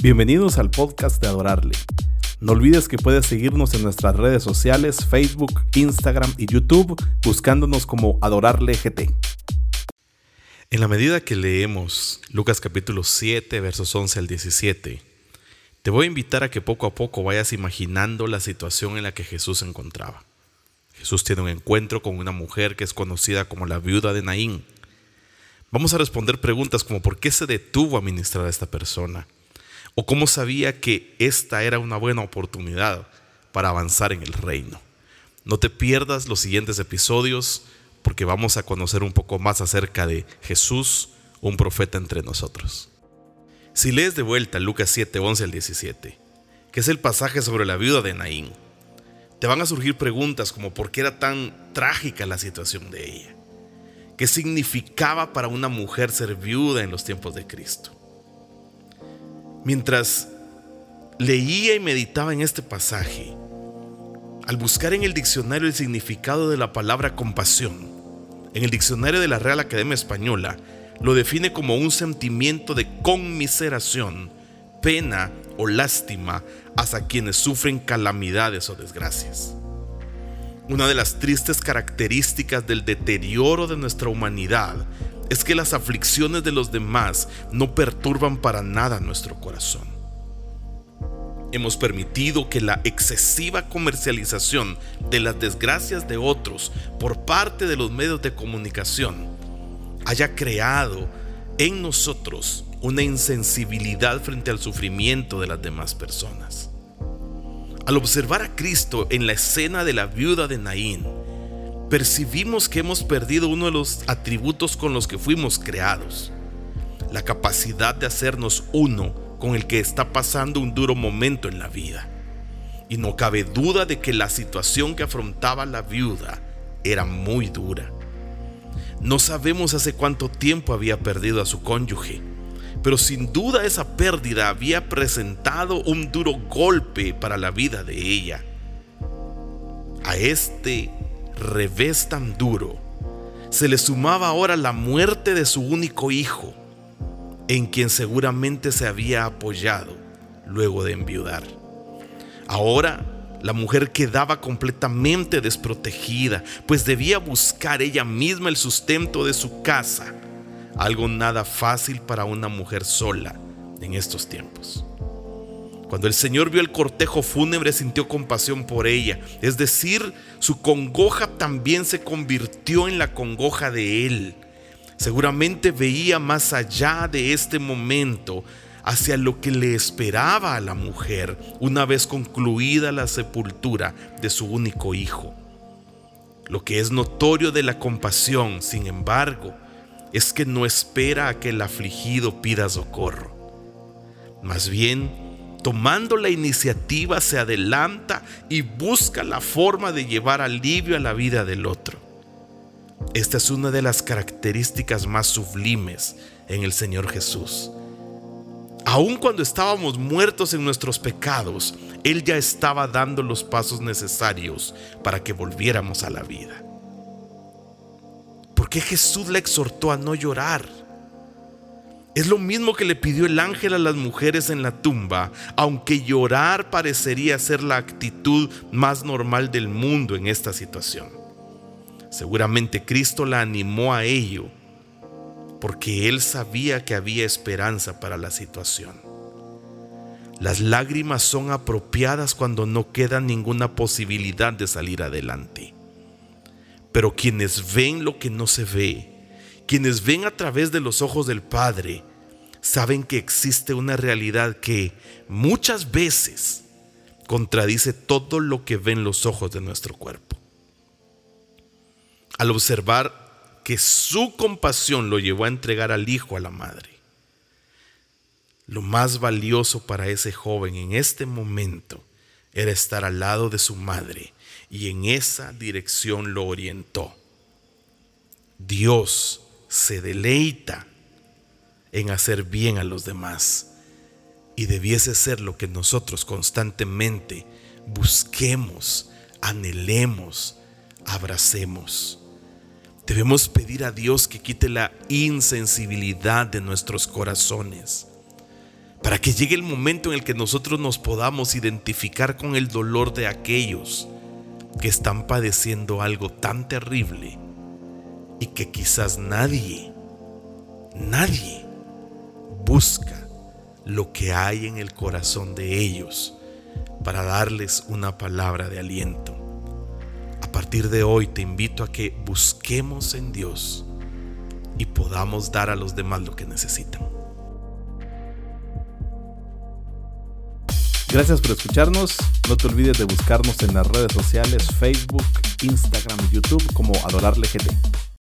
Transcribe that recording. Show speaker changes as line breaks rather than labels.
Bienvenidos al podcast de Adorarle. No olvides que puedes seguirnos en nuestras redes sociales, Facebook, Instagram y YouTube, buscándonos como Adorarle GT. En la medida que leemos Lucas capítulo 7, versos 11 al 17, te voy a invitar a que poco a poco vayas imaginando la situación en la que Jesús se encontraba. Jesús tiene un encuentro con una mujer que es conocida como la viuda de Naín. Vamos a responder preguntas como ¿por qué se detuvo a ministrar a esta persona? ¿O cómo sabía que esta era una buena oportunidad para avanzar en el reino? No te pierdas los siguientes episodios porque vamos a conocer un poco más acerca de Jesús, un profeta entre nosotros. Si lees de vuelta Lucas 7, 11 al 17, que es el pasaje sobre la viuda de Naín, te van a surgir preguntas como por qué era tan trágica la situación de ella. ¿Qué significaba para una mujer ser viuda en los tiempos de Cristo? Mientras leía y meditaba en este pasaje, al buscar en el diccionario el significado de la palabra compasión, en el diccionario de la Real Academia Española, lo define como un sentimiento de conmiseración, pena o lástima hacia quienes sufren calamidades o desgracias. Una de las tristes características del deterioro de nuestra humanidad es que las aflicciones de los demás no perturban para nada nuestro corazón. Hemos permitido que la excesiva comercialización de las desgracias de otros por parte de los medios de comunicación haya creado en nosotros una insensibilidad frente al sufrimiento de las demás personas. Al observar a Cristo en la escena de la viuda de Naín, percibimos que hemos perdido uno de los atributos con los que fuimos creados, la capacidad de hacernos uno con el que está pasando un duro momento en la vida. Y no cabe duda de que la situación que afrontaba la viuda era muy dura. No sabemos hace cuánto tiempo había perdido a su cónyuge, pero sin duda esa pérdida había presentado un duro golpe para la vida de ella. A este revés tan duro, se le sumaba ahora la muerte de su único hijo, en quien seguramente se había apoyado luego de enviudar. Ahora la mujer quedaba completamente desprotegida, pues debía buscar ella misma el sustento de su casa, algo nada fácil para una mujer sola en estos tiempos. Cuando el Señor vio el cortejo fúnebre sintió compasión por ella, es decir, su congoja también se convirtió en la congoja de Él. Seguramente veía más allá de este momento hacia lo que le esperaba a la mujer una vez concluida la sepultura de su único hijo. Lo que es notorio de la compasión, sin embargo, es que no espera a que el afligido pida socorro. Más bien, tomando la iniciativa, se adelanta y busca la forma de llevar alivio a la vida del otro. Esta es una de las características más sublimes en el Señor Jesús. Aun cuando estábamos muertos en nuestros pecados, Él ya estaba dando los pasos necesarios para que volviéramos a la vida. ¿Por qué Jesús le exhortó a no llorar? Es lo mismo que le pidió el ángel a las mujeres en la tumba, aunque llorar parecería ser la actitud más normal del mundo en esta situación. Seguramente Cristo la animó a ello, porque él sabía que había esperanza para la situación. Las lágrimas son apropiadas cuando no queda ninguna posibilidad de salir adelante. Pero quienes ven lo que no se ve, quienes ven a través de los ojos del Padre saben que existe una realidad que muchas veces contradice todo lo que ven los ojos de nuestro cuerpo. Al observar que su compasión lo llevó a entregar al hijo a la madre, lo más valioso para ese joven en este momento era estar al lado de su madre y en esa dirección lo orientó. Dios se deleita en hacer bien a los demás y debiese ser lo que nosotros constantemente busquemos, anhelemos, abracemos. Debemos pedir a Dios que quite la insensibilidad de nuestros corazones para que llegue el momento en el que nosotros nos podamos identificar con el dolor de aquellos que están padeciendo algo tan terrible y que quizás nadie, nadie busca lo que hay en el corazón de ellos para darles una palabra de aliento. A partir de hoy te invito a que busquemos en Dios y podamos dar a los demás lo que necesitan.
Gracias por escucharnos. No te olvides de buscarnos en las redes sociales Facebook, Instagram y YouTube como Adorarle GT.